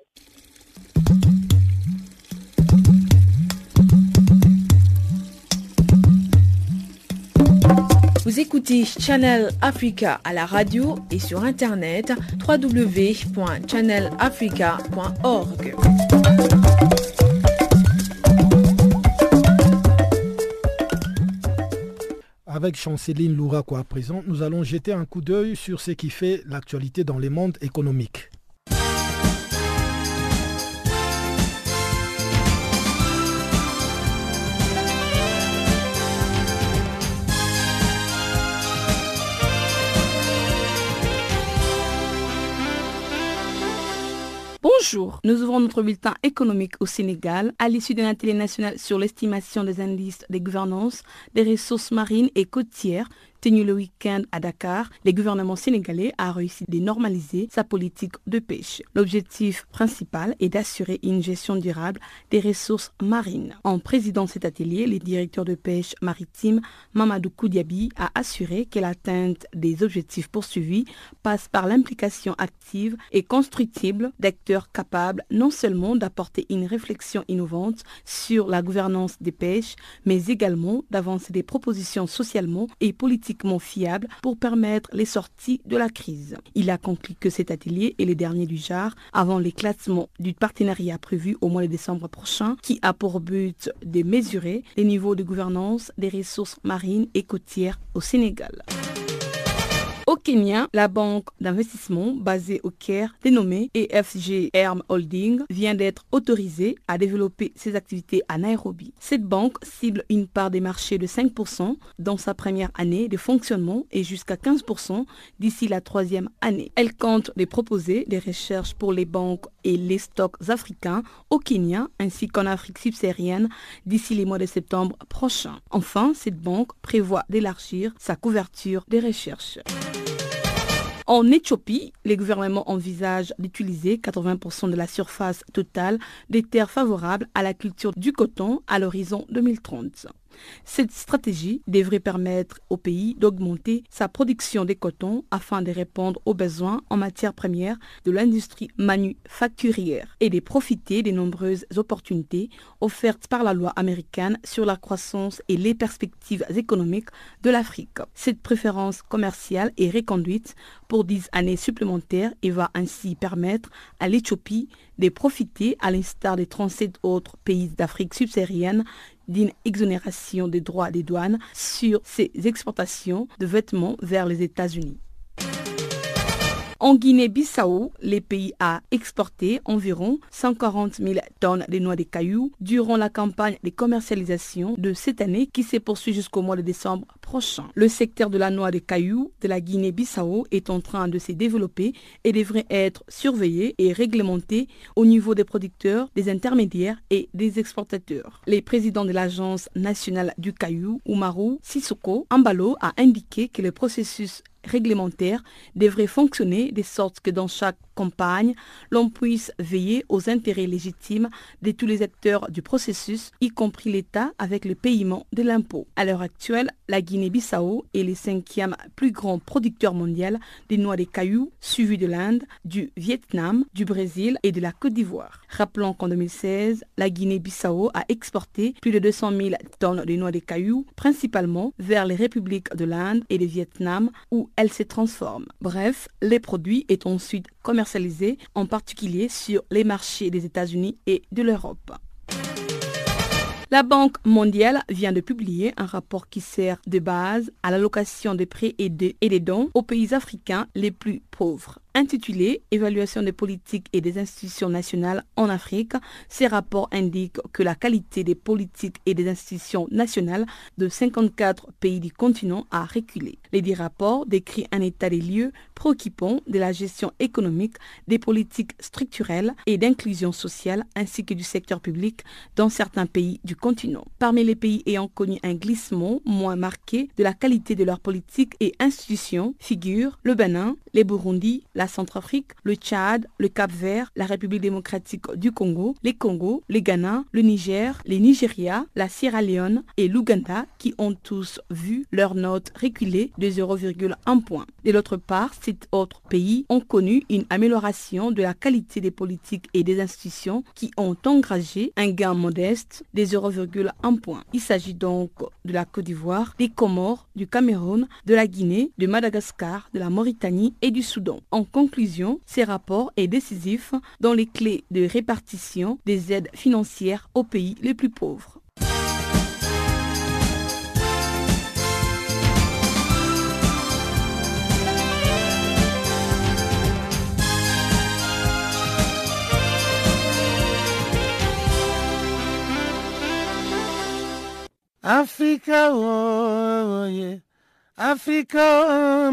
Vous écoutez Channel Africa à la radio et sur internet www.channelafrica.org. Avec Chanceline Louraco à présent, nous allons jeter un coup d'œil sur ce qui fait l'actualité dans les mondes économiques. Bonjour, nous ouvrons notre bulletin économique au Sénégal à l'issue d'un atelier national sur l'estimation des indices des gouvernances des ressources marines et côtières tenu le week-end à Dakar, le gouvernement sénégalais a réussi à normaliser sa politique de pêche. L'objectif principal est d'assurer une gestion durable des ressources marines. En présidant cet atelier, le directeur de pêche maritime Mamadou Koudiabi a assuré que l'atteinte des objectifs poursuivis passe par l'implication active et constructible d'acteurs capables non seulement d'apporter une réflexion innovante sur la gouvernance des pêches, mais également d'avancer des propositions socialement et politiquement fiable pour permettre les sorties de la crise. Il a conclu que cet atelier est le dernier du genre avant l'éclatement du partenariat prévu au mois de décembre prochain qui a pour but de mesurer les niveaux de gouvernance des ressources marines et côtières au Sénégal. Au Kenya, la banque d'investissement basée au Caire, dénommée EFG Herm Holding, vient d'être autorisée à développer ses activités à Nairobi. Cette banque cible une part des marchés de 5% dans sa première année de fonctionnement et jusqu'à 15% d'ici la troisième année. Elle compte de proposer des recherches pour les banques et les stocks africains au Kenya ainsi qu'en Afrique subsaharienne d'ici les mois de septembre prochain. Enfin, cette banque prévoit d'élargir sa couverture des recherches. En Éthiopie, les gouvernements envisagent d'utiliser 80% de la surface totale des terres favorables à la culture du coton à l'horizon 2030. Cette stratégie devrait permettre au pays d'augmenter sa production de coton afin de répondre aux besoins en matière première de l'industrie manufacturière et de profiter des nombreuses opportunités offertes par la loi américaine sur la croissance et les perspectives économiques de l'Afrique. Cette préférence commerciale est reconduite pour 10 années supplémentaires et va ainsi permettre à l'Éthiopie de profiter, à l'instar des 37 autres pays d'Afrique subsaharienne, d'une exonération des droits des douanes sur ses exportations de vêtements vers les États-Unis. En Guinée-Bissau, les pays a exporté environ 140 000 tonnes de noix de cailloux durant la campagne de commercialisation de cette année qui se poursuit jusqu'au mois de décembre prochain. Le secteur de la noix de cailloux de la Guinée-Bissau est en train de se développer et devrait être surveillé et réglementé au niveau des producteurs, des intermédiaires et des exportateurs. Le président de l'Agence nationale du caillou, Umaru Sissoko Ambalo, a indiqué que le processus réglementaire devrait fonctionner de sorte que dans chaque l'on puisse veiller aux intérêts légitimes de tous les acteurs du processus, y compris l'État avec le paiement de l'impôt. À l'heure actuelle, la Guinée-Bissau est le cinquième plus grand producteur mondial des noix de cailloux, suivi de l'Inde, du Vietnam, du Brésil et de la Côte d'Ivoire. Rappelons qu'en 2016, la Guinée-Bissau a exporté plus de 200 000 tonnes de noix de cailloux, principalement vers les républiques de l'Inde et le Vietnam, où elles se transforment. Bref, les produits est ensuite commercialisés, en particulier sur les marchés des États-Unis et de l'Europe. La Banque mondiale vient de publier un rapport qui sert de base à l'allocation des prêts et des dons aux pays africains les plus pauvres. Intitulé Évaluation des politiques et des institutions nationales en Afrique, ces rapports indiquent que la qualité des politiques et des institutions nationales de 54 pays du continent a reculé. Les dix rapports décrivent un état des lieux préoccupant de la gestion économique, des politiques structurelles et d'inclusion sociale ainsi que du secteur public dans certains pays du continent. Parmi les pays ayant connu un glissement moins marqué de la qualité de leurs politiques et institutions figurent le Bénin, les Burundi, la Centrafrique, le Tchad, le Cap-Vert, la République démocratique du Congo, les Congo, le Ghana, le Niger, les Nigeria, la Sierra Leone et l'Ouganda qui ont tous vu leur note reculer de 0,1 point. De l'autre part, ces autres pays ont connu une amélioration de la qualité des politiques et des institutions qui ont engagé un gain modeste de 0,1 point. Il s'agit donc de la Côte d'Ivoire, des Comores, du Cameroun, de la Guinée, de Madagascar, de la Mauritanie et du Soudan. Conclusion, ces rapports est décisif dans les clés de répartition des aides financières aux pays les plus pauvres. Africa, oh. Africa, oh,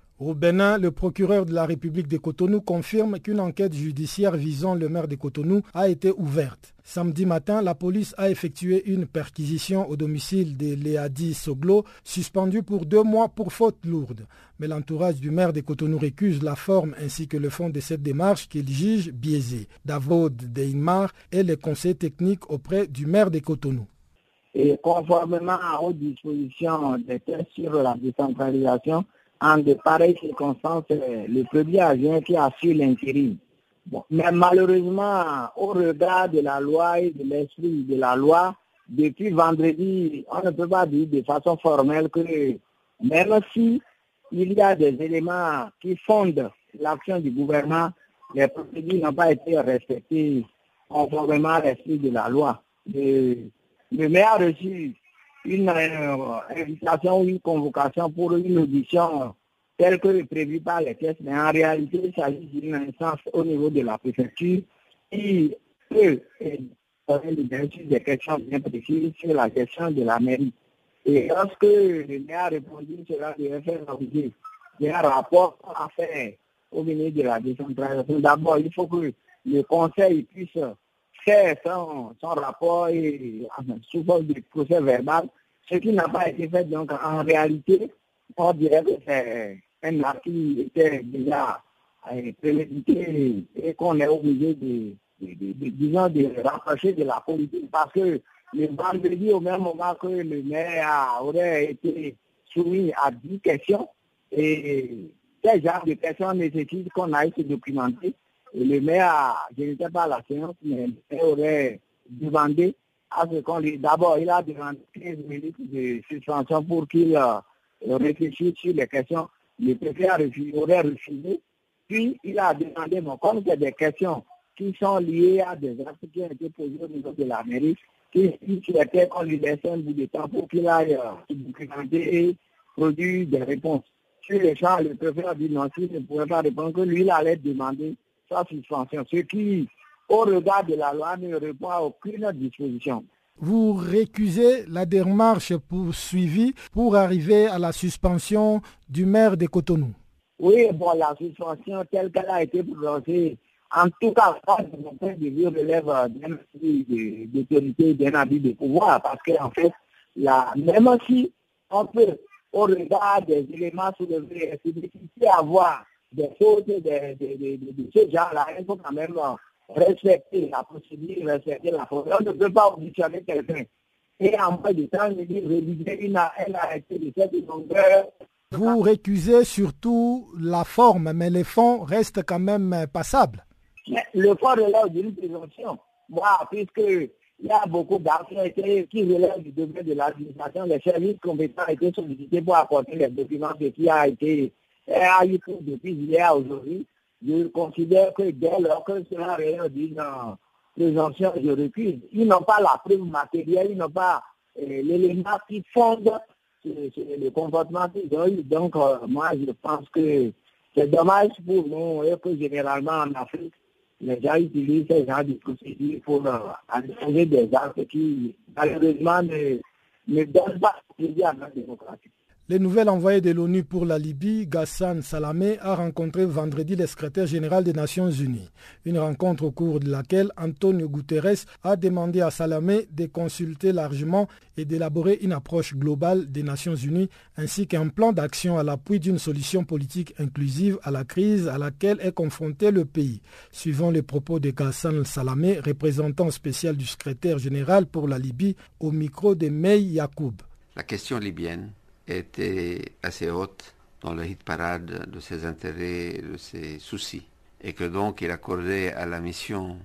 Au Bénin, le procureur de la République des Cotonou confirme qu'une enquête judiciaire visant le maire des Cotonou a été ouverte. Samedi matin, la police a effectué une perquisition au domicile de Léadi Soglo, suspendu pour deux mois pour faute lourde. Mais l'entourage du maire des Cotonou récuse la forme ainsi que le fond de cette démarche qu'il juge biaisée. Davod Deimar est le conseiller technique auprès du maire des Cotonou. Et conformément aux dispositions des sur la décentralisation, en de pareilles circonstances, le premier agent qui assure l'intérim. mais malheureusement, au regard de la loi et de l'esprit de la loi, depuis vendredi, on ne peut pas dire de façon formelle que même si il y a des éléments qui fondent l'action du gouvernement, les procédures n'ont pas été respectées conformément à l'esprit de la loi. Le, maire a reçu une euh, invitation ou une convocation pour une audition telle que prévue par les tests, mais en réalité, il s'agit d'une instance au niveau de la préfecture qui peut donner des questions bien précises sur la gestion de la mairie. Et lorsque le maire a répondu, cela devait faire l'objet d'un rapport à faire au ministre de la décentralisation. D'abord, il faut que le conseil puisse faire son, son rapport et, sous forme de procès verbal ce qui n'a pas été fait, donc en réalité, on dirait que c'est un acte qui était déjà euh, prémédité et qu'on est obligé de, disons, de rapprocher de la politique parce que le vendredi, au même moment que le maire aurait été soumis à 10 questions, et ces genre de questions nécessitent qu'on aille se documenter. Le maire, je n'étais pas à la séance, mais il aurait demandé D'abord, il a demandé 15 minutes de suspension pour qu'il euh, réfléchisse sur les questions. Le préfet aurait refusé. Puis, il a demandé, bon, comme c'est des questions qui sont liées à des actes qui ont été posés au niveau de la mairie, qu'il souhaitait qu'on lui laisse un bout de temps pour qu'il aille euh, se documenter et produire des réponses. Sur les champs, le préfet a dit non, s'il ne pouvait pas répondre, que lui, il allait demander sa suspension. Ce qui au regard de la loi, ne répond à aucune disposition. Vous récusez la démarche poursuivie pour arriver à la suspension du maire de Cotonou Oui, bon, la suspension telle qu'elle a été prononcée en tout cas, de mon point de vue, relève d'un avis d'autorité, d'un avis de pouvoir, parce qu'en fait, la, même si on peut, au regard des éléments soulevés, c'est difficile à choses de, de, de, genre-là, il faut quand même respecter la procédure, respecter la procédure. On ne peut pas auditionner quelqu'un. Et en moins de temps, il dit réviser une arrêté de cette longueur. Vous récusez surtout la forme, mais les fonds restent quand même passables. Mais le fond relève d'une présomption. Moi, puisque il y a beaucoup d'actions qui relèvent du domaine de l'administration, les services compétents ont été sollicités pour apporter les documents de qui a été a eu depuis hier aujourd'hui. Je considère que dès lors que cela relève d'une présomption, je recuse. Ils n'ont pas la preuve matérielle, ils n'ont pas euh, l'élément qui fonde le comportement qu'ils ont eu. Donc, euh, moi, je pense que c'est dommage pour nous et que généralement en Afrique, les gens utilisent ces gens de procédures pour euh, des actes qui, malheureusement, ne, ne donnent pas plaisir à notre démocratie. Le nouvel envoyé de l'ONU pour la Libye, Ghassan Salamé, a rencontré vendredi le secrétaire général des Nations Unies. Une rencontre au cours de laquelle Antonio Guterres a demandé à Salamé de consulter largement et d'élaborer une approche globale des Nations Unies ainsi qu'un plan d'action à l'appui d'une solution politique inclusive à la crise à laquelle est confronté le pays. Suivant les propos de Ghassan Salamé, représentant spécial du secrétaire général pour la Libye, au micro de Mei Yacoub. La question libyenne était assez haute dans le hit parade de ses intérêts de ses soucis. Et que donc il accordait à la mission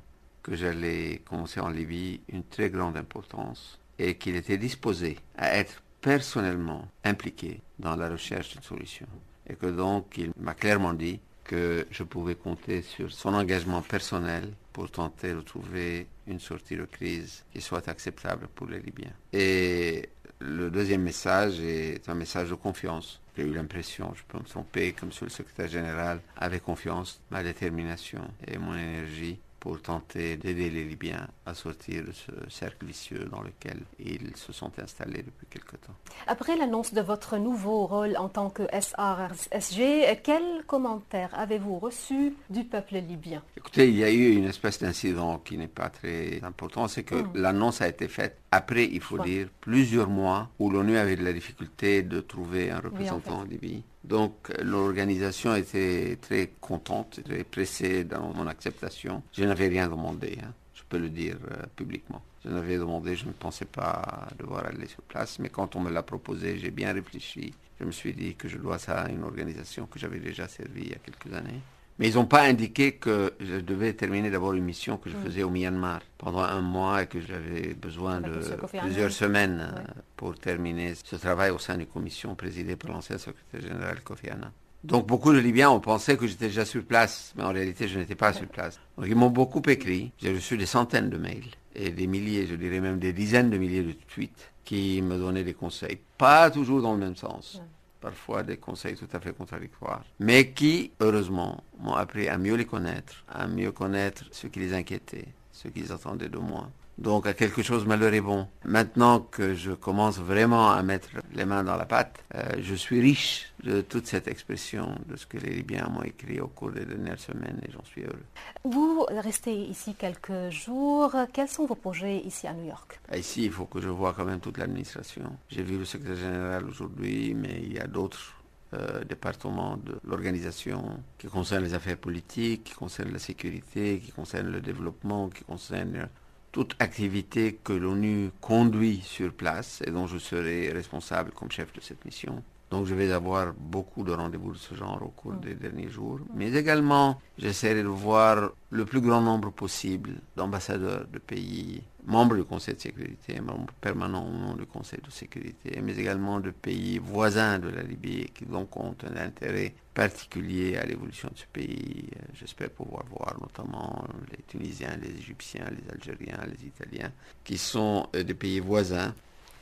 que j'allais commencer en Libye une très grande importance et qu'il était disposé à être personnellement impliqué dans la recherche d'une solution. Et que donc il m'a clairement dit que je pouvais compter sur son engagement personnel pour tenter de trouver une sortie de crise qui soit acceptable pour les Libyens. Et le deuxième message est un message de confiance. J'ai eu l'impression, je peux me tromper, comme sur le secrétaire général, avec confiance, ma détermination et mon énergie pour tenter d'aider les Libyens à sortir de ce cercle vicieux dans lequel ils se sont installés depuis quelque temps. Après l'annonce de votre nouveau rôle en tant que SRSG, quels commentaires avez-vous reçus du peuple libyen? Écoutez, il y a eu une espèce d'incident qui n'est pas très important, c'est que l'annonce a été faite après, il faut dire, plusieurs mois où l'ONU avait de la difficulté de trouver un représentant en, Libye. Donc l'organisation était très contente, très pressée dans mon acceptation. Je n'avais rien demandé, hein. je peux le dire euh, publiquement. Je n'avais demandé, je ne pensais pas devoir aller sur place, mais quand on me l'a proposé, j'ai bien réfléchi. Je me suis dit que je dois ça à une organisation que j'avais déjà servie il y a quelques années. Mais ils n'ont pas indiqué que je devais terminer d'abord une mission que je faisais au Myanmar pendant un mois et que j'avais besoin de plusieurs semaines pour terminer ce travail au sein d'une commission présidée par l'ancien secrétaire général Kofi Annan. Donc beaucoup de Libyens ont pensé que j'étais déjà sur place, mais en réalité je n'étais pas sur place. Donc ils m'ont beaucoup écrit, j'ai reçu des centaines de mails et des milliers, je dirais même des dizaines de milliers de tweets qui me donnaient des conseils, pas toujours dans le même sens parfois des conseils tout à fait contradictoires, mais qui, heureusement, m'ont appris à mieux les connaître, à mieux connaître ce qui les inquiétait, ce qu'ils attendaient de moi. Donc à quelque chose me leur est bon. Maintenant que je commence vraiment à mettre les mains dans la pâte, euh, je suis riche de toute cette expression, de ce que les Libyens m'ont écrit au cours des dernières semaines et j'en suis heureux. Vous restez ici quelques jours. Quels sont vos projets ici à New York? Ah, Ici, il faut que je vois quand même toute l'administration. J'ai vu le secrétaire général aujourd'hui, mais il y a d'autres euh, départements de l'organisation qui concernent les affaires politiques, qui concernent la sécurité, qui concernent le développement, qui concernent toute activité que l'ONU conduit sur place et dont je serai responsable comme chef de cette mission. Donc je vais avoir beaucoup de rendez-vous de ce genre au cours des derniers jours. Mais également, j'essaierai de voir le plus grand nombre possible d'ambassadeurs de pays membres du Conseil de sécurité, membres permanents au nom du Conseil de sécurité, mais également de pays voisins de la Libye qui donc ont un intérêt particulier à l'évolution de ce pays. J'espère pouvoir voir notamment les Tunisiens, les Égyptiens, les Algériens, les Italiens, qui sont des pays voisins,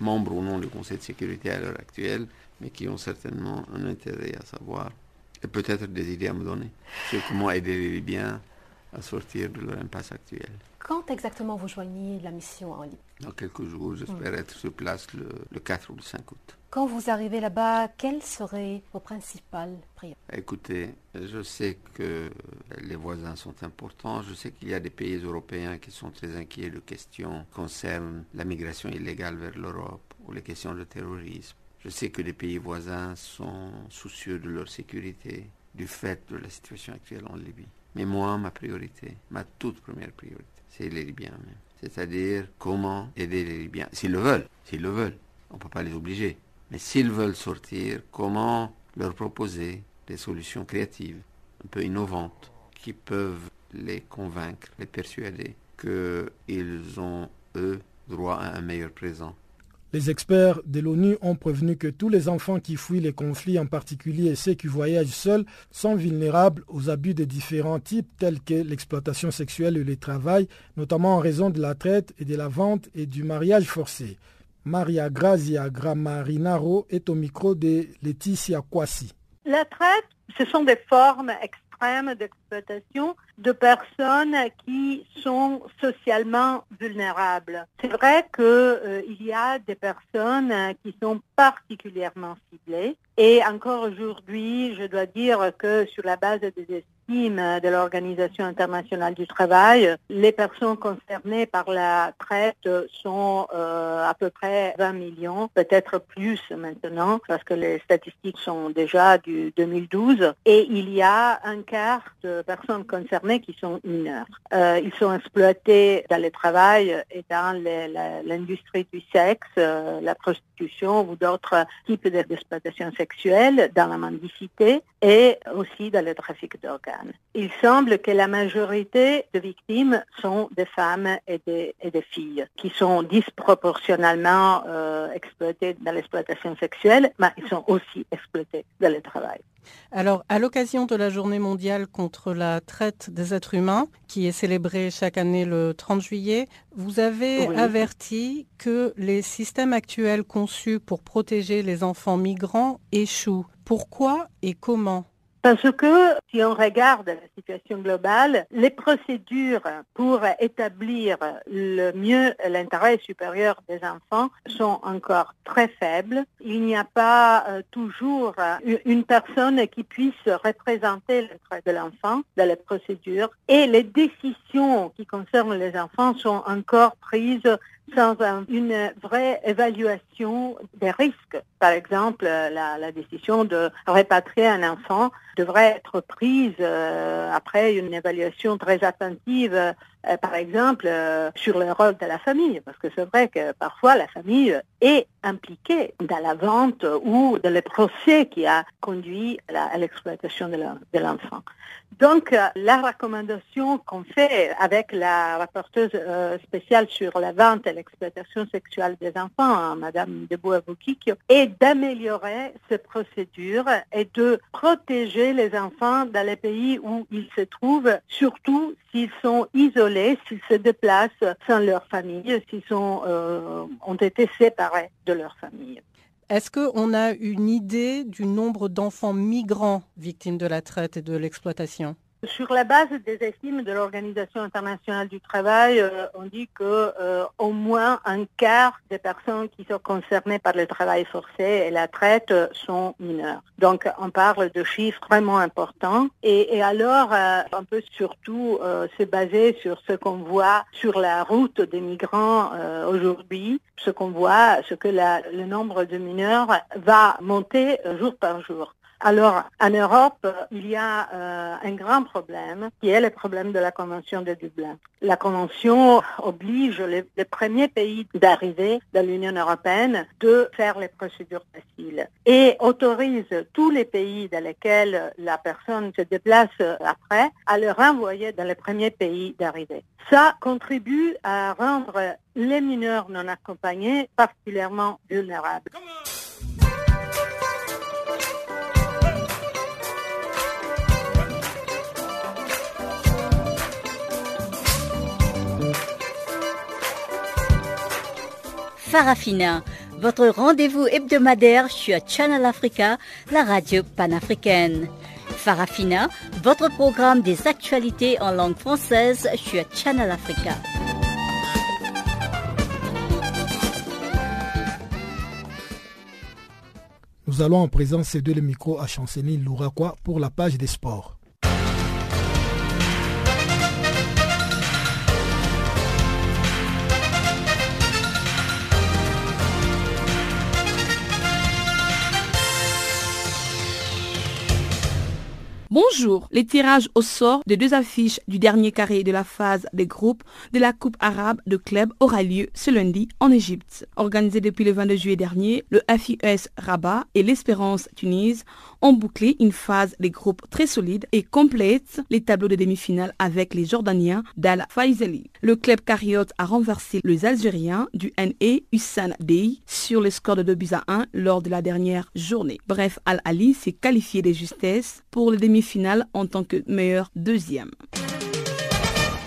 membres au nom du Conseil de sécurité à l'heure actuelle, mais qui ont certainement un intérêt à savoir et peut-être des idées à me donner sur comment aider les Libyens à sortir de leur impasse actuelle. Quand exactement vous joignez la mission en Libye Dans quelques jours, j'espère être sur place le, le 4 ou le 5 août. Quand vous arrivez là-bas, quelles seraient vos principales priorités? Écoutez, je sais que les voisins sont importants. Je sais qu'il y a des pays européens qui sont très inquiets de questions concernant la migration illégale vers l'Europe ou les questions de terrorisme. Je sais que les pays voisins sont soucieux de leur sécurité du fait de la situation actuelle en Libye. Mais moi, ma priorité, ma toute première priorité, c'est les Libyens même. C'est-à-dire comment aider les Libyens, s'ils le veulent, s'ils le veulent. On ne peut pas les obliger. Mais s'ils veulent sortir, comment leur proposer des solutions créatives, un peu innovantes, qui peuvent les convaincre, les persuader qu'ils ont, eux, droit à un meilleur présent. Les experts de l'ONU ont prévenu que tous les enfants qui fuient les conflits, en particulier ceux qui voyagent seuls, sont vulnérables aux abus de différents types tels que l'exploitation sexuelle et le travail, notamment en raison de la traite et de la vente et du mariage forcé. Maria Grazia Gramarinaro est au micro de Laetitia Kwasi. La traite, ce sont des formes extrêmes de personnes qui sont socialement vulnérables. C'est vrai qu'il euh, y a des personnes qui sont particulièrement ciblées et encore aujourd'hui, je dois dire que sur la base des de l'Organisation internationale du travail. Les personnes concernées par la traite sont euh, à peu près 20 millions, peut-être plus maintenant, parce que les statistiques sont déjà du 2012. Et il y a un quart de personnes concernées qui sont mineurs. Euh, ils sont exploités dans le travail et dans l'industrie du sexe, euh, la prostitution ou d'autres types d'exploitation sexuelle, dans la mendicité et aussi dans le trafic d'organes. Il semble que la majorité de victimes sont des femmes et des, filles qui sont disproportionnellement euh, exploitées dans l'exploitation sexuelle, mais ils sont aussi exploités dans le travail. Alors, à l'occasion de la journée mondiale contre la traite des êtres humains, qui est célébrée chaque année le 30 juillet, vous avez averti que les systèmes actuels conçus pour protéger les enfants migrants échouent. Pourquoi et comment? Parce que si on regarde la situation globale, les procédures pour établir le mieux l'intérêt supérieur des enfants sont encore très faibles. Il n'y a pas euh, toujours une personne qui puisse représenter l'intérêt de l'enfant dans les procédures et les décisions qui concernent les enfants sont encore prises sans une vraie évaluation des risques. Par exemple, la, décision de répatrier un enfant devrait être prise euh, après une évaluation très attentive, euh, par exemple, euh, sur le rôle de la famille, parce que c'est vrai que parfois la famille est impliquée dans la vente ou dans le procès qui a conduit à l'exploitation de l'enfant. Donc, euh, la recommandation qu'on fait avec la rapporteuse euh, spéciale sur la vente et l'exploitation sexuelle des enfants, hein, Madame Debois-Boukikio, est d'améliorer ces procédures et de protéger les enfants dans les pays où ils se trouvent, surtout s'ils sont isolés, s'ils se déplacent sans leur famille, s'ils euh, ont été séparés de leur famille. Est-ce qu'on a une idée du nombre d'enfants migrants victimes de la traite et de l'exploitation? Sur la base des estimes de l'Organisation internationale du travail, euh, on dit que euh, au moins un quart des personnes qui sont concernées par le travail forcé et la traite sont mineurs. Donc on parle de chiffres vraiment importants. Et, alors euh, on peut surtout se baser sur ce qu'on voit sur la route des migrants aujourd'hui, ce qu'on voit, ce que le nombre de mineurs va monter jour par jour. Alors, en Europe, il y a euh, un grand problème qui est le problème de la Convention de Dublin. La Convention oblige les, premiers pays d'arrivée de l'Union européenne de faire les procédures faciles et autorise tous les pays dans lesquels la personne se déplace après à le renvoyer dans les premiers pays d'arrivée. Ça contribue à rendre les mineurs non accompagnés particulièrement vulnérables. Farafina, votre rendez-vous hebdomadaire sur Channel Africa, la radio panafricaine. Farafina, votre programme des actualités en langue française sur Channel Africa. Nous allons en présence céder le micro à Chanceny Louraquois pour la page des sports. Bonjour, les tirages au sort des deux affiches du dernier carré de la phase des groupes de la Coupe arabe de club aura lieu ce lundi en Égypte. Organisé depuis le 22 juillet dernier, le FIS Rabat et l'Espérance Tunis ont bouclé une phase des groupes très solide et complète les tableaux de demi-finale avec les Jordaniens d'Al Faisali. Le club cariote a renversé les Algériens du NE Hussan Dey sur le score de 2 buts à 1 lors de la dernière journée. Bref, Al-Ali s'est qualifié de justesse pour les demi finale en tant que meilleur deuxième.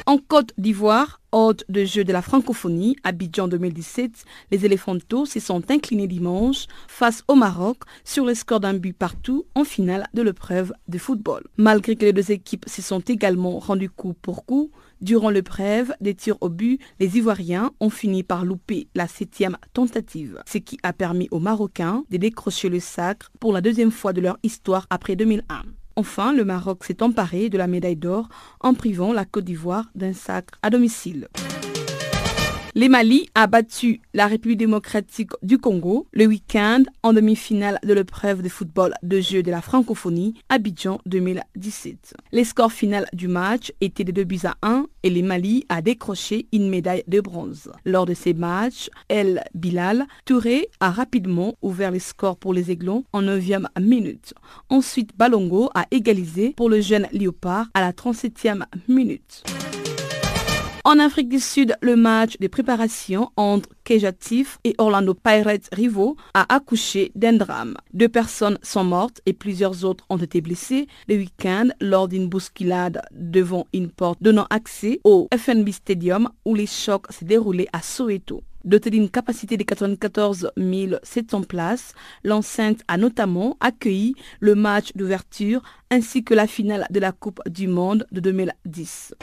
En Côte d'Ivoire, hôte de jeu de la francophonie, Abidjan 2017, les éléphantos se sont inclinés dimanche face au Maroc sur le score d'un but partout en finale de l'épreuve de football. Malgré que les deux équipes se sont également rendues coup pour coup, durant l'épreuve des tirs au but, les Ivoiriens ont fini par louper la septième tentative, ce qui a permis aux Marocains de décrocher le sacre pour la deuxième fois de leur histoire après 2001. Enfin, le Maroc s'est emparé de la médaille d'or en privant la Côte d'Ivoire d'un sacre à domicile. Les Mali a battu la République démocratique du Congo le week-end en demi-finale de l'épreuve de football de jeu de la francophonie Abidjan 2017. Les scores finaux du match étaient de 2 buts à 1 et les Mali a décroché une médaille de bronze. Lors de ces matchs, El Bilal Touré a rapidement ouvert les scores pour les Aiglons en 9e minute. Ensuite, Balongo a égalisé pour le jeune Léopard à la 37e minute. En Afrique du Sud, le match de préparation entre Kejatif et Orlando Pirates rivaux a accouché d'un drame. Deux personnes sont mortes et plusieurs autres ont été blessées le week-end lors d'une bousculade devant une porte donnant accès au FNB Stadium où les chocs s'est déroulés à Soweto. Doté d'une capacité de 94 700 places, l'enceinte a notamment accueilli le match d'ouverture ainsi que la finale de la Coupe du Monde de 2010.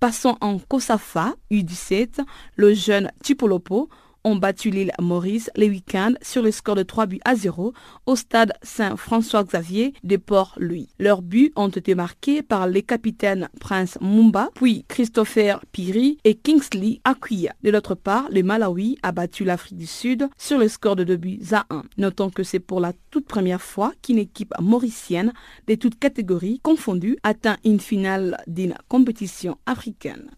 Passons en Kosafa, U17, le jeune Chipolopo ont battu l'île Maurice les week-ends sur le score de 3 buts à 0 au stade Saint-François-Xavier de Port-Louis. Leurs buts ont été marqués par les capitaines Prince Mumba, puis Christopher Piri et Kingsley Akuya. De l'autre part, le Malawi a battu l'Afrique du Sud sur le score de 2 buts à 1. Notons que c'est pour la toute première fois qu'une équipe mauricienne de toutes catégories confondues atteint une finale d'une compétition africaine.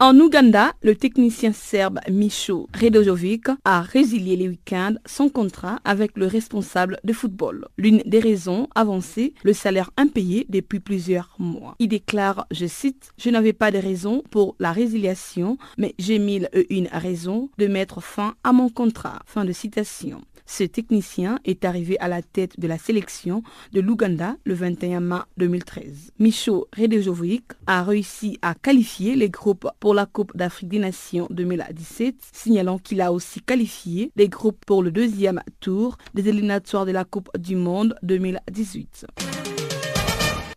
En Ouganda, le technicien serbe Micho Redojovic a résilié les week-ends son contrat avec le responsable de football. L'une des raisons avancées, le salaire impayé depuis plusieurs mois. Il déclare, je cite, Je n'avais pas de raison pour la résiliation, mais j'ai mille et une raisons de mettre fin à mon contrat. Fin de citation. Ce technicien est arrivé à la tête de la sélection de l'Ouganda le 21 mars 2013. Micho Redejovic a réussi à qualifier les groupes pour la Coupe d'Afrique des Nations 2017, signalant qu'il a aussi qualifié les groupes pour le deuxième tour des éliminatoires de la Coupe du Monde 2018.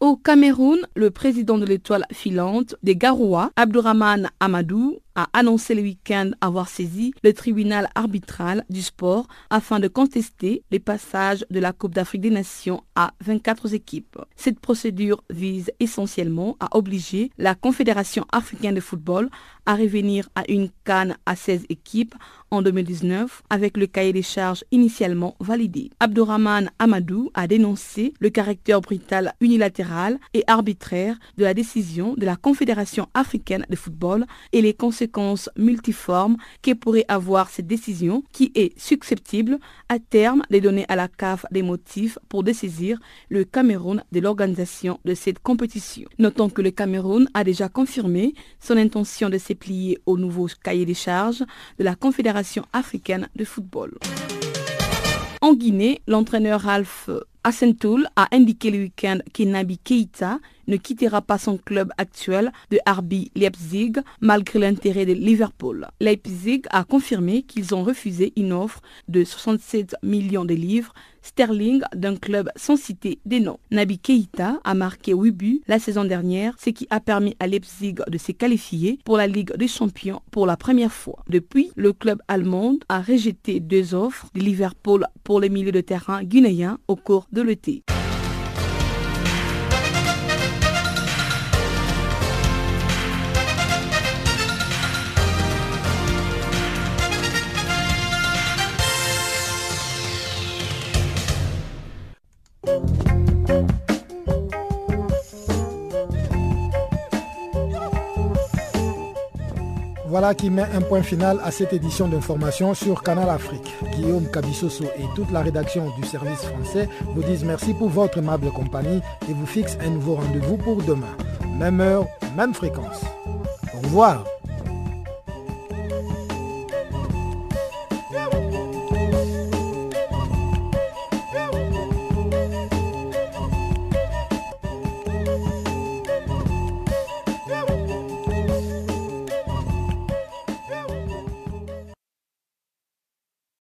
Au Cameroun, le président de l'étoile filante des Garoua, Abdourahman Amadou, a annoncé le week-end avoir saisi le tribunal arbitral du sport afin de contester les passages de la Coupe d'Afrique des Nations à 24 équipes. Cette procédure vise essentiellement à obliger la Confédération africaine de football à revenir à une canne à 16 équipes en 2019 avec le cahier des charges initialement validé. Abdourahman Amadou a dénoncé le caractère brutal unilatéral et arbitraire de la décision de la Confédération africaine de football et les conséquences conséquences multiformes que pourrait avoir cette décision qui est susceptible à terme de donner à la CAF des motifs pour dessaisir le Cameroun de l'organisation de cette compétition. Notons que le Cameroun a déjà confirmé son intention de se plier au nouveau cahier des charges de la Confédération africaine de football. En Guinée, l'entraîneur Ralph Assentoul a indiqué le week-end que Nabi Keita ne quittera pas son club actuel de RB Leipzig malgré l'intérêt de Liverpool. Leipzig a confirmé qu'ils ont refusé une offre de 67 millions de livres sterling d'un club sans citer des noms. Nabi Keita a marqué 8 buts la saison dernière, ce qui a permis à Leipzig de se qualifier pour la Ligue des Champions pour la première fois. Depuis, le club allemand a rejeté deux offres de Liverpool pour les milieux de terrain guinéens au cours de l'été. Voilà qui met un point final à cette édition d'information sur Canal Afrique. Guillaume Cabissoso et toute la rédaction du service français vous disent merci pour votre aimable compagnie et vous fixent un nouveau rendez-vous pour demain. Même heure, même fréquence. Au revoir.